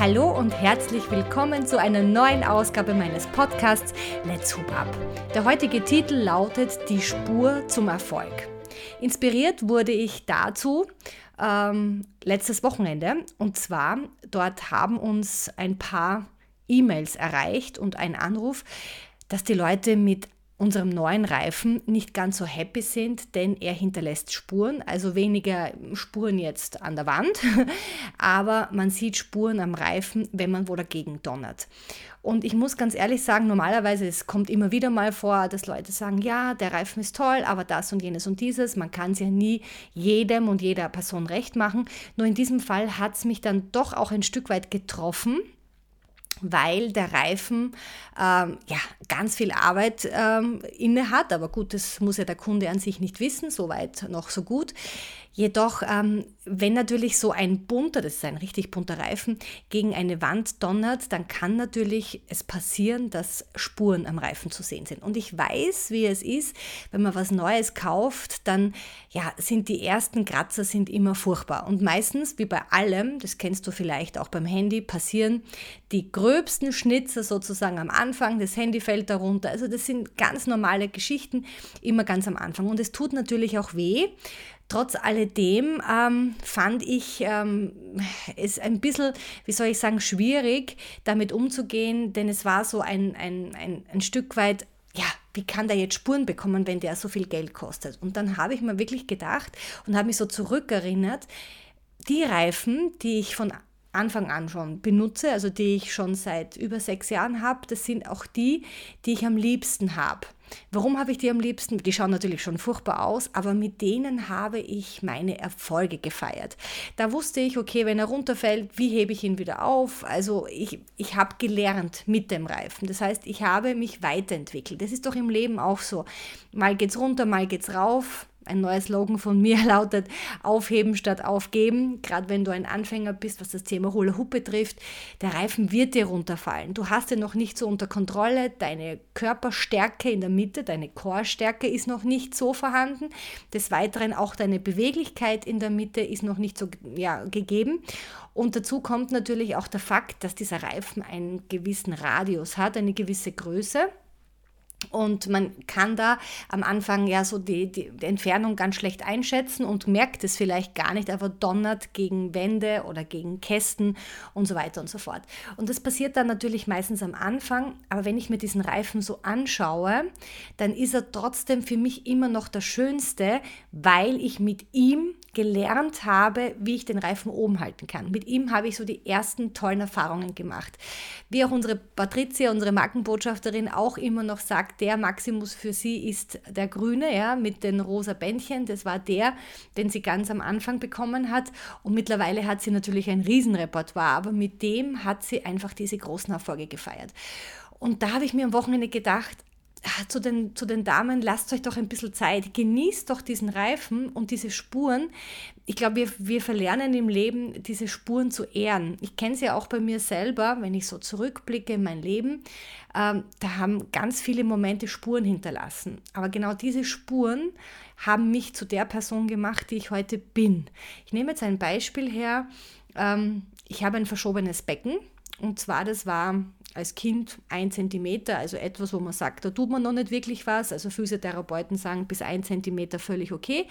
Hallo und herzlich willkommen zu einer neuen Ausgabe meines Podcasts Let's Hoop Up. Der heutige Titel lautet Die Spur zum Erfolg. Inspiriert wurde ich dazu ähm, letztes Wochenende und zwar dort haben uns ein paar E-Mails erreicht und ein Anruf, dass die Leute mit unserem neuen Reifen nicht ganz so happy sind, denn er hinterlässt Spuren, also weniger Spuren jetzt an der Wand, aber man sieht Spuren am Reifen, wenn man wo dagegen donnert. Und ich muss ganz ehrlich sagen, normalerweise, es kommt immer wieder mal vor, dass Leute sagen, ja, der Reifen ist toll, aber das und jenes und dieses. Man kann es ja nie jedem und jeder Person recht machen. Nur in diesem Fall hat es mich dann doch auch ein Stück weit getroffen weil der Reifen ähm, ja, ganz viel Arbeit ähm, inne hat. Aber gut, das muss ja der Kunde an sich nicht wissen, soweit noch so gut. Jedoch, ähm, wenn natürlich so ein bunter, das ist ein richtig bunter Reifen, gegen eine Wand donnert, dann kann natürlich es passieren, dass Spuren am Reifen zu sehen sind. Und ich weiß, wie es ist, wenn man was Neues kauft, dann ja, sind die ersten Kratzer sind immer furchtbar. Und meistens, wie bei allem, das kennst du vielleicht auch beim Handy, passieren die gröbsten Schnitzer sozusagen am Anfang, das Handy fällt darunter. Also das sind ganz normale Geschichten, immer ganz am Anfang. Und es tut natürlich auch weh. Trotz alledem ähm, fand ich ähm, es ein bisschen, wie soll ich sagen, schwierig, damit umzugehen, denn es war so ein, ein, ein, ein Stück weit, ja, wie kann der jetzt Spuren bekommen, wenn der so viel Geld kostet? Und dann habe ich mir wirklich gedacht und habe mich so zurückerinnert, die Reifen, die ich von Anfang an schon benutze, also die ich schon seit über sechs Jahren habe, das sind auch die, die ich am liebsten habe. Warum habe ich die am liebsten? Die schauen natürlich schon furchtbar aus, aber mit denen habe ich meine Erfolge gefeiert. Da wusste ich, okay, wenn er runterfällt, wie hebe ich ihn wieder auf? Also ich, ich habe gelernt mit dem Reifen. Das heißt, ich habe mich weiterentwickelt. Das ist doch im Leben auch so. Mal geht's runter, mal geht's rauf ein neuer Slogan von mir lautet Aufheben statt Aufgeben. Gerade wenn du ein Anfänger bist, was das Thema Hula Hoop betrifft, der Reifen wird dir runterfallen. Du hast ihn noch nicht so unter Kontrolle. Deine Körperstärke in der Mitte, deine Chorstärke ist noch nicht so vorhanden. Des Weiteren auch deine Beweglichkeit in der Mitte ist noch nicht so ja, gegeben. Und dazu kommt natürlich auch der Fakt, dass dieser Reifen einen gewissen Radius hat, eine gewisse Größe. Und man kann da am Anfang ja so die, die, Entfernung ganz schlecht einschätzen und merkt es vielleicht gar nicht, aber donnert gegen Wände oder gegen Kästen und so weiter und so fort. Und das passiert dann natürlich meistens am Anfang, aber wenn ich mir diesen Reifen so anschaue, dann ist er trotzdem für mich immer noch der schönste, weil ich mit ihm gelernt habe, wie ich den Reifen oben halten kann. Mit ihm habe ich so die ersten tollen Erfahrungen gemacht. Wie auch unsere Patricia, unsere Markenbotschafterin, auch immer noch sagt, der Maximus für sie ist der grüne, ja, mit den rosa Bändchen. Das war der, den sie ganz am Anfang bekommen hat. Und mittlerweile hat sie natürlich ein Riesenrepertoire, aber mit dem hat sie einfach diese großen Erfolge gefeiert. Und da habe ich mir am Wochenende gedacht, zu den, zu den Damen, lasst euch doch ein bisschen Zeit, genießt doch diesen Reifen und diese Spuren. Ich glaube, wir, wir verlernen im Leben, diese Spuren zu ehren. Ich kenne sie ja auch bei mir selber, wenn ich so zurückblicke in mein Leben, ähm, da haben ganz viele Momente Spuren hinterlassen. Aber genau diese Spuren haben mich zu der Person gemacht, die ich heute bin. Ich nehme jetzt ein Beispiel her. Ähm, ich habe ein verschobenes Becken. Und zwar, das war als Kind ein Zentimeter, also etwas, wo man sagt, da tut man noch nicht wirklich was. Also Physiotherapeuten sagen bis ein Zentimeter völlig okay.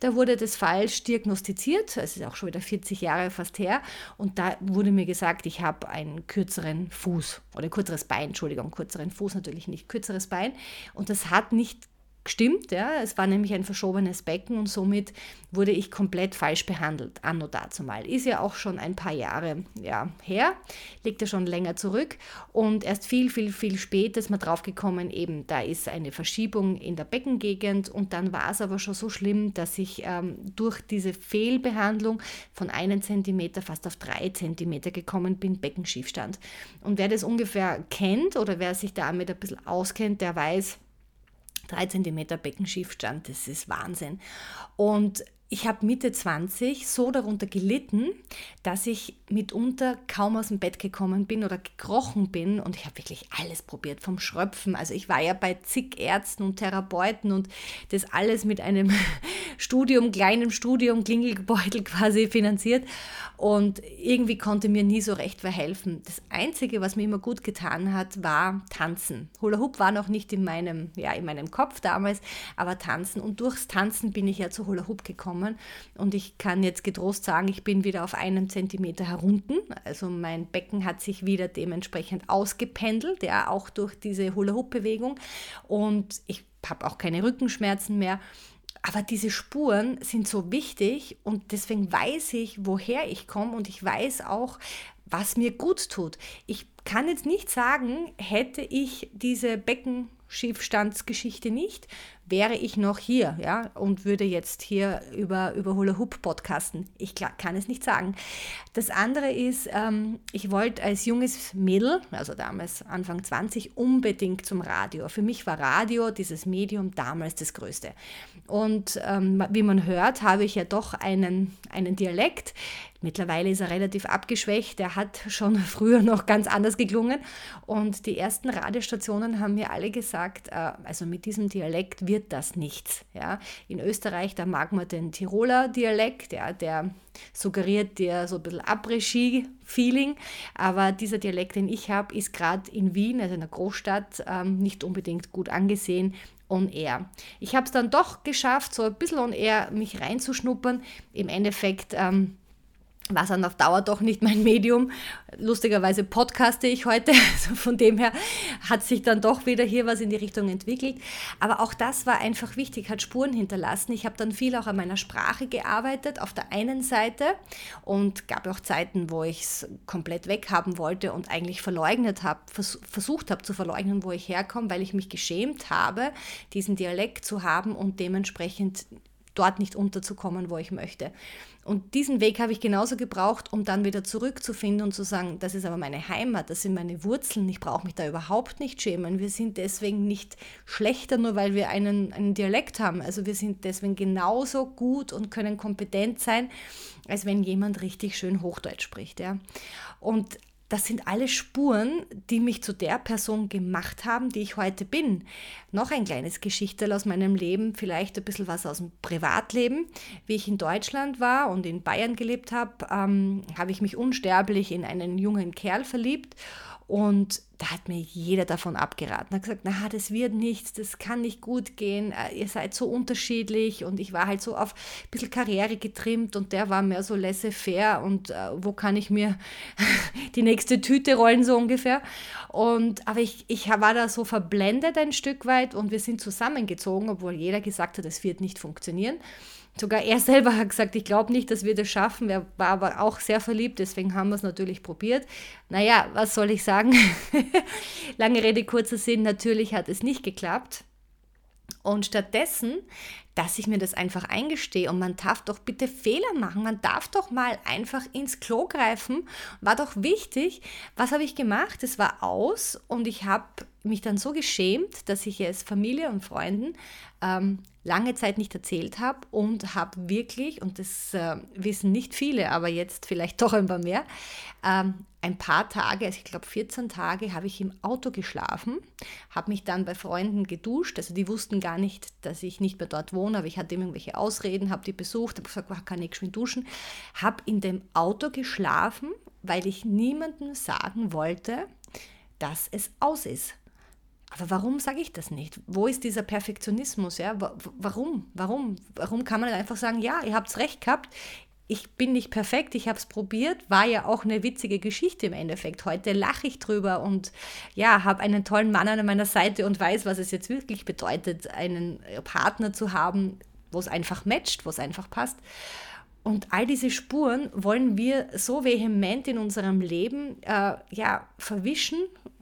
Da wurde das falsch diagnostiziert, es ist auch schon wieder 40 Jahre fast her. Und da wurde mir gesagt, ich habe einen kürzeren Fuß oder kürzeres Bein, Entschuldigung, kürzeren Fuß natürlich nicht, kürzeres Bein. Und das hat nicht gestimmt. Ja. Es war nämlich ein verschobenes Becken und somit wurde ich komplett falsch behandelt, anno dazu mal. Ist ja auch schon ein paar Jahre ja, her, liegt ja schon länger zurück und erst viel, viel, viel später ist man draufgekommen, eben da ist eine Verschiebung in der Beckengegend und dann war es aber schon so schlimm, dass ich ähm, durch diese Fehlbehandlung von einem Zentimeter fast auf drei Zentimeter gekommen bin, Beckenschiefstand. Und wer das ungefähr kennt oder wer sich damit ein bisschen auskennt, der weiß, 3 cm Beckenschiefstand, das ist Wahnsinn. Und ich habe Mitte 20 so darunter gelitten, dass ich mitunter kaum aus dem Bett gekommen bin oder gekrochen bin und ich habe wirklich alles probiert, vom Schröpfen. Also ich war ja bei zig Ärzten und Therapeuten und das alles mit einem Studium, kleinem Studium, Klingelbeutel quasi finanziert und irgendwie konnte mir nie so recht verhelfen. Das Einzige, was mir immer gut getan hat, war Tanzen. Hula Hoop war noch nicht in meinem, ja, in meinem Kopf damals, aber Tanzen und durchs Tanzen bin ich ja zu Hula Hoop gekommen und ich kann jetzt getrost sagen, ich bin wieder auf einen Zentimeter herunten. Also mein Becken hat sich wieder dementsprechend ausgependelt, ja, auch durch diese Hula-Hoop-Bewegung und ich habe auch keine Rückenschmerzen mehr. Aber diese Spuren sind so wichtig und deswegen weiß ich, woher ich komme und ich weiß auch, was mir gut tut. Ich kann jetzt nicht sagen, hätte ich diese Becken Schiefstandsgeschichte nicht, wäre ich noch hier, ja, und würde jetzt hier über, über Hula Hoop podcasten. Ich kann es nicht sagen. Das andere ist, ähm, ich wollte als junges Mädel, also damals Anfang 20, unbedingt zum Radio. Für mich war Radio, dieses Medium, damals das Größte. Und ähm, wie man hört, habe ich ja doch einen, einen Dialekt. Mittlerweile ist er relativ abgeschwächt. Er hat schon früher noch ganz anders geklungen. Und die ersten Radiostationen haben mir alle gesagt, äh, also mit diesem Dialekt wird das nichts. Ja? In Österreich, da mag man den Tiroler Dialekt, ja, der suggeriert dir so ein bisschen Après-Ski-Feeling. Aber dieser Dialekt, den ich habe, ist gerade in Wien, also in der Großstadt, ähm, nicht unbedingt gut angesehen on air. Ich habe es dann doch geschafft, so ein bisschen on air mich reinzuschnuppern. Im Endeffekt ähm, war dann auf Dauer doch nicht mein Medium. Lustigerweise podcaste ich heute, also von dem her hat sich dann doch wieder hier was in die Richtung entwickelt. Aber auch das war einfach wichtig, hat Spuren hinterlassen. Ich habe dann viel auch an meiner Sprache gearbeitet, auf der einen Seite und gab auch Zeiten, wo ich es komplett weghaben wollte und eigentlich verleugnet habe, vers versucht habe zu verleugnen, wo ich herkomme, weil ich mich geschämt habe, diesen Dialekt zu haben und dementsprechend dort nicht unterzukommen, wo ich möchte. Und diesen Weg habe ich genauso gebraucht, um dann wieder zurückzufinden und zu sagen, das ist aber meine Heimat, das sind meine Wurzeln, ich brauche mich da überhaupt nicht schämen. Wir sind deswegen nicht schlechter, nur weil wir einen, einen Dialekt haben. Also wir sind deswegen genauso gut und können kompetent sein, als wenn jemand richtig schön Hochdeutsch spricht. Ja. Und das sind alle Spuren, die mich zu der Person gemacht haben, die ich heute bin. Noch ein kleines Geschichtel aus meinem Leben, vielleicht ein bisschen was aus dem Privatleben. Wie ich in Deutschland war und in Bayern gelebt habe, ähm, habe ich mich unsterblich in einen jungen Kerl verliebt und da hat mir jeder davon abgeraten. Er hat gesagt, na, das wird nichts, das kann nicht gut gehen, äh, ihr seid so unterschiedlich und ich war halt so auf ein bisschen Karriere getrimmt und der war mehr so laissez-faire und äh, wo kann ich mir die nächste Tüte rollen, so ungefähr. Und, aber ich, ich war da so verblendet ein Stück weit und wir sind zusammengezogen, obwohl jeder gesagt hat, das wird nicht funktionieren. Sogar er selber hat gesagt, ich glaube nicht, dass wir das schaffen. Er war aber auch sehr verliebt, deswegen haben wir es natürlich probiert. Naja, was soll ich sagen? Lange Rede, kurzer Sinn, natürlich hat es nicht geklappt. Und stattdessen, dass ich mir das einfach eingestehe und man darf doch bitte Fehler machen, man darf doch mal einfach ins Klo greifen, war doch wichtig. Was habe ich gemacht? Es war aus und ich habe mich dann so geschämt, dass ich es Familie und Freunden ähm, lange Zeit nicht erzählt habe und habe wirklich, und das äh, wissen nicht viele, aber jetzt vielleicht doch ein paar mehr, ähm, ein paar Tage, also ich glaube 14 Tage, habe ich im Auto geschlafen, habe mich dann bei Freunden geduscht, also die wussten gar nicht, dass ich nicht mehr dort wohne, aber ich hatte irgendwelche Ausreden, habe die besucht, habe gesagt, kann ich schön duschen, habe in dem Auto geschlafen, weil ich niemandem sagen wollte, dass es aus ist. Aber warum sage ich das nicht? Wo ist dieser Perfektionismus? Ja? Warum? Warum? Warum kann man einfach sagen, ja, ihr habt es recht gehabt, ich bin nicht perfekt, ich habe es probiert, war ja auch eine witzige Geschichte im Endeffekt. Heute lache ich drüber und ja, habe einen tollen Mann an meiner Seite und weiß, was es jetzt wirklich bedeutet, einen Partner zu haben, wo es einfach matcht, wo es einfach passt. Und all diese Spuren wollen wir so vehement in unserem Leben äh, ja, verwischen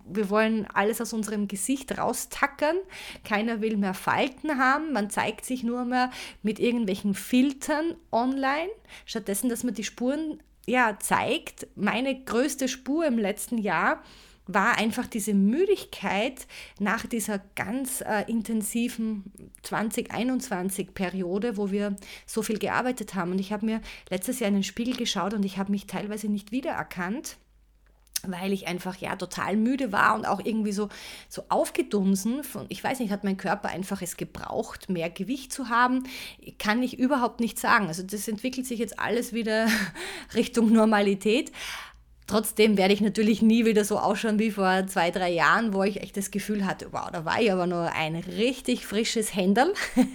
wir wollen alles aus unserem Gesicht raustackern. Keiner will mehr Falten haben. Man zeigt sich nur mehr mit irgendwelchen Filtern online, stattdessen, dass man die Spuren ja zeigt. Meine größte Spur im letzten Jahr war einfach diese Müdigkeit nach dieser ganz äh, intensiven 2021-Periode, wo wir so viel gearbeitet haben. Und ich habe mir letztes Jahr in den Spiegel geschaut und ich habe mich teilweise nicht wiedererkannt weil ich einfach ja total müde war und auch irgendwie so, so aufgedunsen. Von, ich weiß nicht, hat mein Körper einfach es gebraucht, mehr Gewicht zu haben? Kann ich überhaupt nicht sagen. Also das entwickelt sich jetzt alles wieder Richtung Normalität. Trotzdem werde ich natürlich nie wieder so ausschauen wie vor zwei, drei Jahren, wo ich echt das Gefühl hatte, wow, da war ich aber nur ein richtig frisches Händel.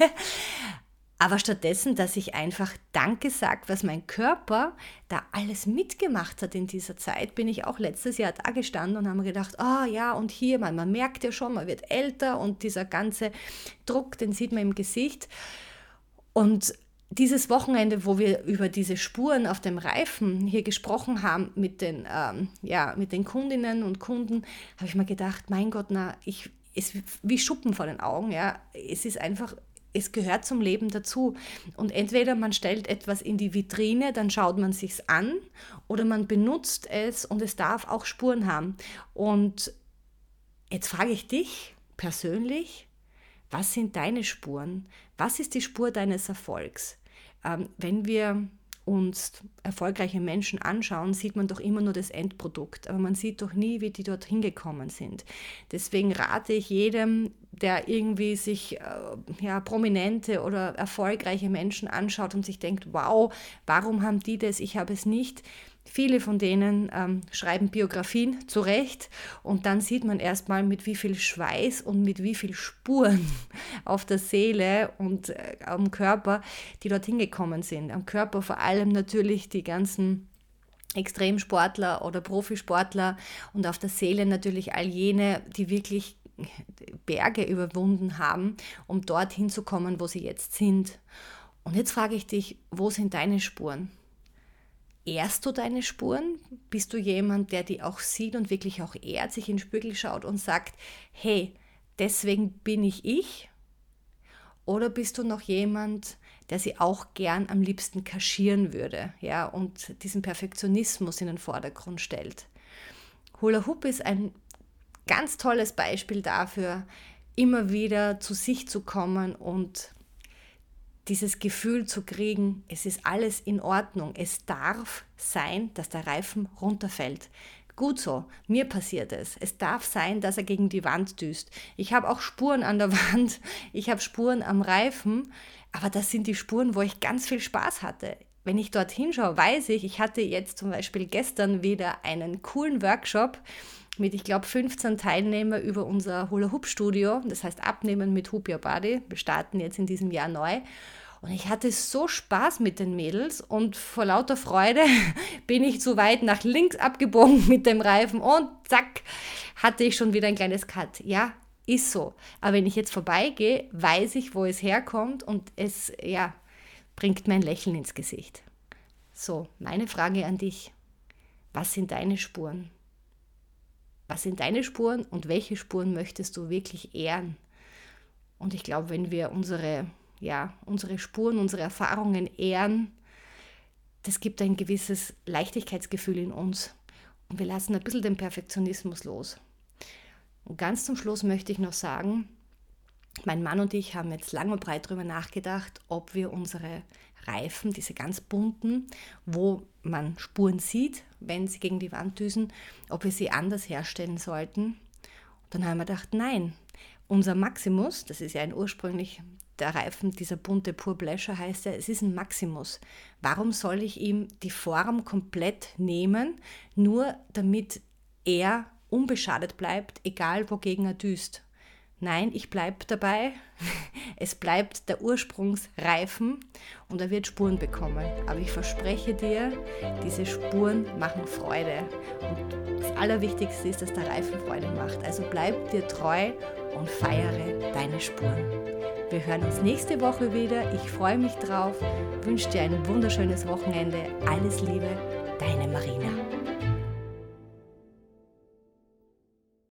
aber stattdessen, dass ich einfach Danke sage, was mein Körper da alles mitgemacht hat in dieser Zeit, bin ich auch letztes Jahr da gestanden und habe mir gedacht, ah oh, ja, und hier, man, man merkt ja schon, man wird älter und dieser ganze Druck, den sieht man im Gesicht. Und dieses Wochenende, wo wir über diese Spuren auf dem Reifen hier gesprochen haben mit den, ähm, ja, mit den Kundinnen und Kunden, habe ich mir gedacht, mein Gott, na, ich, ist wie Schuppen vor den Augen. Ja. Es ist einfach, es gehört zum Leben dazu. Und entweder man stellt etwas in die Vitrine, dann schaut man sich's an, oder man benutzt es und es darf auch Spuren haben. Und jetzt frage ich dich persönlich, was sind deine Spuren? Was ist die Spur deines Erfolgs? Ähm, wenn wir uns erfolgreiche Menschen anschauen, sieht man doch immer nur das Endprodukt, aber man sieht doch nie, wie die dort hingekommen sind. Deswegen rate ich jedem, der irgendwie sich äh, ja, prominente oder erfolgreiche Menschen anschaut und sich denkt, wow, warum haben die das, ich habe es nicht, Viele von denen ähm, schreiben Biografien zurecht und dann sieht man erstmal, mit wie viel Schweiß und mit wie viel Spuren auf der Seele und äh, am Körper, die dorthin gekommen sind. Am Körper vor allem natürlich die ganzen Extremsportler oder Profisportler und auf der Seele natürlich all jene, die wirklich Berge überwunden haben, um dorthin zu kommen, wo sie jetzt sind. Und jetzt frage ich dich, wo sind deine Spuren? ehrst du deine Spuren? Bist du jemand, der die auch sieht und wirklich auch ehrt, sich in den Spiegel schaut und sagt, hey, deswegen bin ich ich? Oder bist du noch jemand, der sie auch gern am liebsten kaschieren würde, ja, und diesen Perfektionismus in den Vordergrund stellt? Hula Hoop ist ein ganz tolles Beispiel dafür, immer wieder zu sich zu kommen und dieses Gefühl zu kriegen, es ist alles in Ordnung, es darf sein, dass der Reifen runterfällt. Gut so, mir passiert es. Es darf sein, dass er gegen die Wand düst. Ich habe auch Spuren an der Wand, ich habe Spuren am Reifen, aber das sind die Spuren, wo ich ganz viel Spaß hatte. Wenn ich dort hinschaue, weiß ich, ich hatte jetzt zum Beispiel gestern wieder einen coolen Workshop mit, ich glaube, 15 Teilnehmern über unser Hula-Hoop-Studio, das heißt Abnehmen mit Hoop Your Body. Wir starten jetzt in diesem Jahr neu. Und ich hatte so Spaß mit den Mädels und vor lauter Freude bin ich zu weit nach links abgebogen mit dem Reifen und zack, hatte ich schon wieder ein kleines Cut. Ja, ist so. Aber wenn ich jetzt vorbeigehe, weiß ich, wo es herkommt und es, ja, bringt mein Lächeln ins Gesicht. So, meine Frage an dich. Was sind deine Spuren? Was sind deine Spuren und welche Spuren möchtest du wirklich ehren? Und ich glaube, wenn wir unsere ja, unsere Spuren, unsere Erfahrungen ehren, das gibt ein gewisses Leichtigkeitsgefühl in uns. Und wir lassen ein bisschen den Perfektionismus los. Und ganz zum Schluss möchte ich noch sagen, mein Mann und ich haben jetzt lang und breit darüber nachgedacht, ob wir unsere Reifen, diese ganz bunten, wo man Spuren sieht, wenn sie gegen die Wand düsen, ob wir sie anders herstellen sollten. Und dann haben wir gedacht, nein, unser Maximus, das ist ja ein ursprünglich der Reifen, dieser bunte Pur Pleasure heißt er, es ist ein Maximus. Warum soll ich ihm die Form komplett nehmen, nur damit er unbeschadet bleibt, egal wogegen er düst? Nein, ich bleibe dabei. Es bleibt der Ursprungsreifen und er wird Spuren bekommen. Aber ich verspreche dir, diese Spuren machen Freude. Und das Allerwichtigste ist, dass der Reifen Freude macht. Also bleib dir treu und feiere deine Spuren. Wir hören uns nächste Woche wieder. Ich freue mich drauf. Wünsche dir ein wunderschönes Wochenende. Alles Liebe, deine Marina.